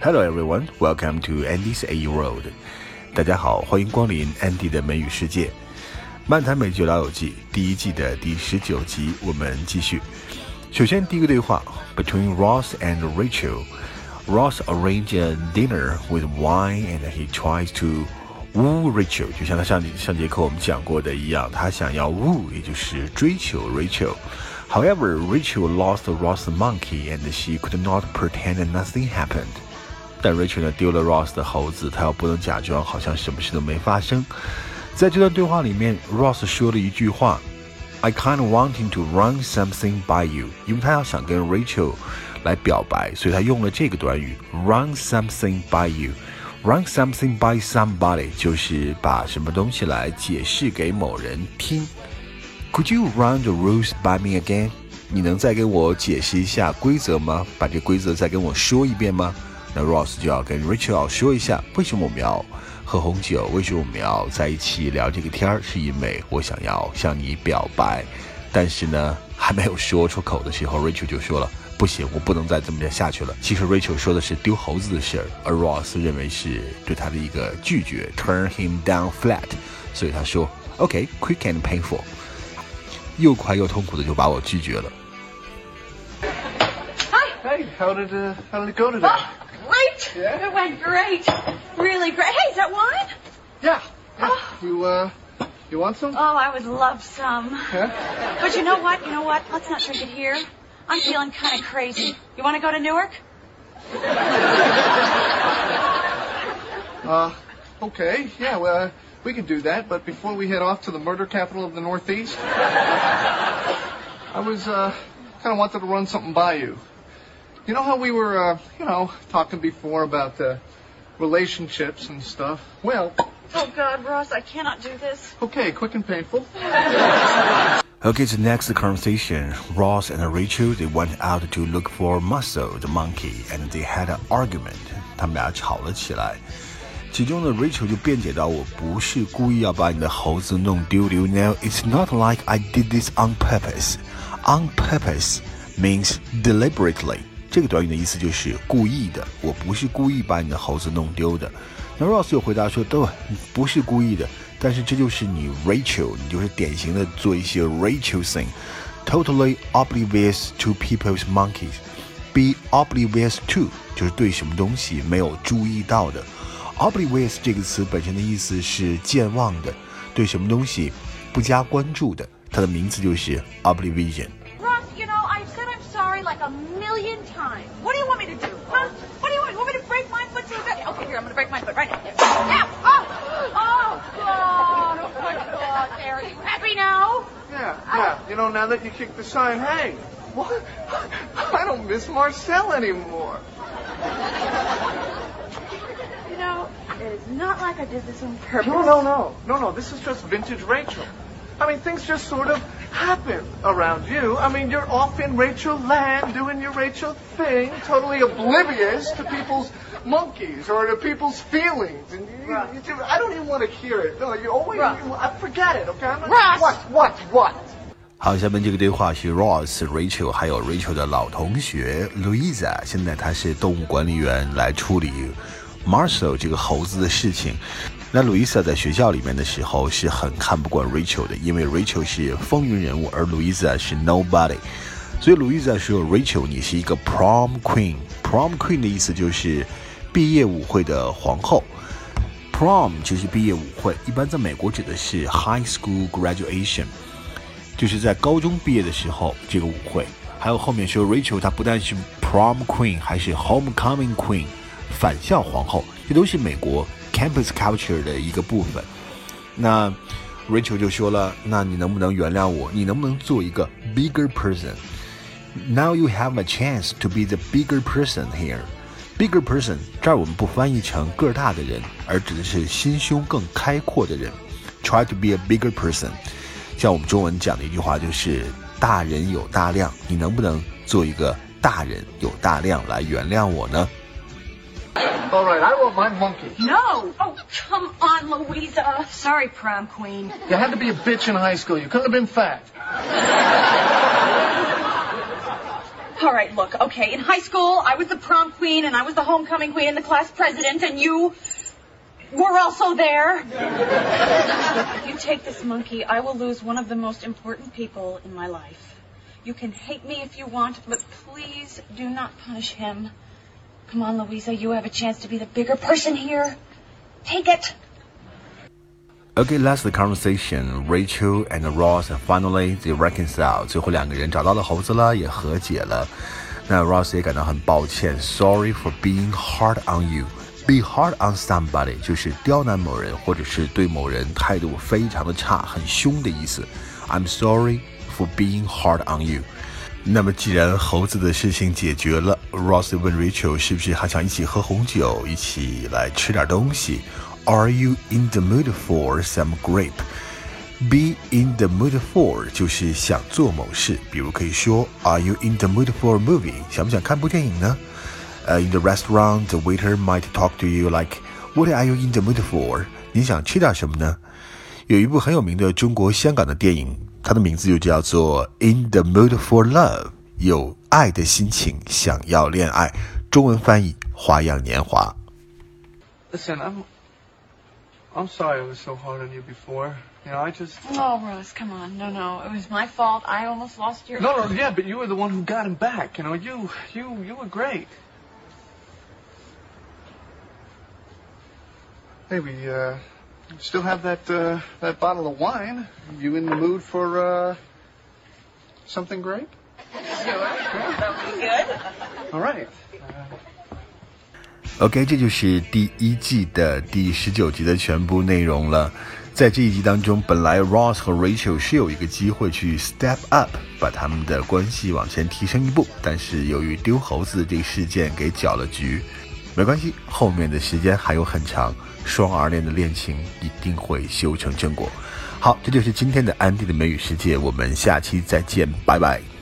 Hello everyone, welcome to Andy's A World. 大家好，欢迎光临 Andy 的美语世界。漫谈美剧老友记第一季的第十九集，我们继续。首先，第一个对话，Between Ross and Rachel。Ross arranged a dinner with wine and he tries to woo Rachel，就像他上上节课我们讲过的一样，他想要 woo，也就是追求 Rachel。However, Rachel lost Ross the monkey and she could not pretend nothing happened. 但 Rachel 呢丢了 Ross 的猴子，她又不能假装好像什么事都没发生。在这段对话里面，Ross 说了一句话：“I kind of wanting to run something by you。”因为他要想跟 Rachel 来表白，所以他用了这个短语 “run something by you”。Run something by somebody 就是把什么东西来解释给某人听。Could you run the rules by me again？你能再给我解释一下规则吗？把这规则再跟我说一遍吗？那 Ross 就要跟 Rachel 说一下，为什么我们要喝红酒？为什么我们要在一起聊这个天儿？是因为我想要向你表白。但是呢，还没有说出口的时候，Rachel 就说了：“不行，我不能再这么下去了。”其实 Rachel 说的是丢猴子的事儿，而 Ross 认为是对他的一个拒绝，turn him down flat。所以他说：“OK，quick and painful。”又快又痛苦的就把我拒绝了。Hi. Hey, how did uh, how did it go today? Great. Yeah? It went great. Really great. Hey, is that wine? Yeah. yeah. Oh. You uh, you want some? Oh, I would love some. Yeah. But you know what? You know what? Let's not drink it here. I'm feeling kind of crazy. You want to go to Newark? Uh, okay. Yeah. Well, uh, we could do that. But before we head off to the murder capital of the Northeast, I was uh, kind of wanted to run something by you. You know how we were, uh, you know, talking before about uh, relationships and stuff? Well. Oh, God, Ross, I cannot do this. Okay, quick and painful. okay, so next the conversation. Ross and Rachel, they went out to look for Marcel, the monkey, and they had an argument. 他们俩吵了起来。其中呢，Rachel 就辩解到：“我不是故意要把你的猴子弄丢丢。Now it's not like I did this on purpose. On purpose means deliberately. 这个短语的意思就是故意的，我不是故意把你的猴子弄丢的。那 Ross 又回答说：“对，不是故意的，但是这就是你 Rachel，你就是典型的做一些 Rachel thing，totally oblivious to people's monkeys。Be oblivious to 就是对什么东西没有注意到的。Oblivious 这个词本身的意思是健忘的，对什么东西不加关注的，它的名字就是 oblivion。” Like a million times. What do you want me to do? Huh? What do you want? You want me to break my foot so bad? Okay, here, I'm gonna break my foot right now. Ow! Oh! Oh, God! Oh, my God, there. Are you happy now? Yeah, yeah. You know, now that you kicked the sign, hey, what? I don't miss Marcel anymore. You know, it is not like I did this on purpose. No, no, no. No, no. This is just vintage Rachel. I mean, things just sort of happen around you. I mean, you're off in Rachel land doing your Rachel thing, totally oblivious to people's monkeys or to people's feelings. And you, you, you, I don't even want to hear it. No, you always you, I forget it. Okay, I'm not, Ross. what, what, what? 好，下面这个对话是 Ross、Rachel 还有 Rachel 的老同学 Louisa，现在她是动物管理员来处理 Marcel 这个猴子的事情。那 Louisa 在学校里面的时候是很看不惯 Rachel 的，因为 Rachel 是风云人物，而 Louisa 是 nobody。所以 Louisa 说：“Rachel，你是一个 prom queen。prom queen 的意思就是毕业舞会的皇后。prom 就是毕业舞会，一般在美国指的是 high school graduation。”就是在高中毕业的时候这个舞会。还有后面说 Rachel 她不但是 prom queen，还是 homecoming queen，返校皇后，这都是美国 campus culture 的一个部分。那 Rachel 就说了，那你能不能原谅我？你能不能做一个 bigger person？Now you have a chance to be the bigger person here. Bigger person 这儿我们不翻译成个大的人，而指的是心胸更开阔的人。Try to be a bigger person。像我们中文讲的一句话就是“大人有大量”，你能不能做一个大人有大量来原谅我呢？All right, I want my monkey. No! Oh, come on, Louisa. Sorry, prom queen. You had to be a bitch in high school. You couldn't have been fat. All right, look, okay. In high school, I was the prom queen and I was the homecoming queen and the class president, and you were also there. if you take this monkey, I will lose one of the most important people in my life. You can hate me if you want, but please do not punish him. Come on, Louisa, you have a chance to be the bigger person here. Take it. Okay, last the conversation. Rachel and Ross finally they reconcile. 最后两个人找到了猴子了，也和解了。那 Ross 也感到很抱歉，Sorry for being hard on you. Be hard on somebody 就是刁难某人，或者是对某人态度非常的差、很凶的意思。I'm sorry for being hard on you. 那么既然猴子的事情解决了，Ross 问 Rachel 是不是还想一起喝红酒，一起来吃点东西？Are you in the mood for some grape? Be in the mood for 就是想做某事，比如可以说 Are you in the mood for a movie？想不想看部电影呢？呃、uh,，In the restaurant, the waiter might talk to you like What are you in the mood for？你想吃点什么呢？有一部很有名的中国香港的电影，它的名字就叫做《In the Mood for Love》，有爱的心情，想要恋爱。中文翻译《花样年华》。Listen, I'm I'm sorry I was so hard on you before. You know, I just Oh, Ross, come on. No, no. It was my fault. I almost lost your No, no, yeah, but you were the one who got him back. You know, you you you were great. Maybe uh still have that uh, that bottle of wine. You in the mood for uh, something great? Sure. That would be good. All right. OK，这就是第一季的第十九集的全部内容了。在这一集当中，本来 Ross 和 Rachel 是有一个机会去 step up，把他们的关系往前提升一步，但是由于丢猴子这个事件给搅了局。 没关系，后面的时间还有很长，双儿恋的恋情一定会修成正果。好，这就是今天的安迪的美语世界，我们下期再见，拜拜。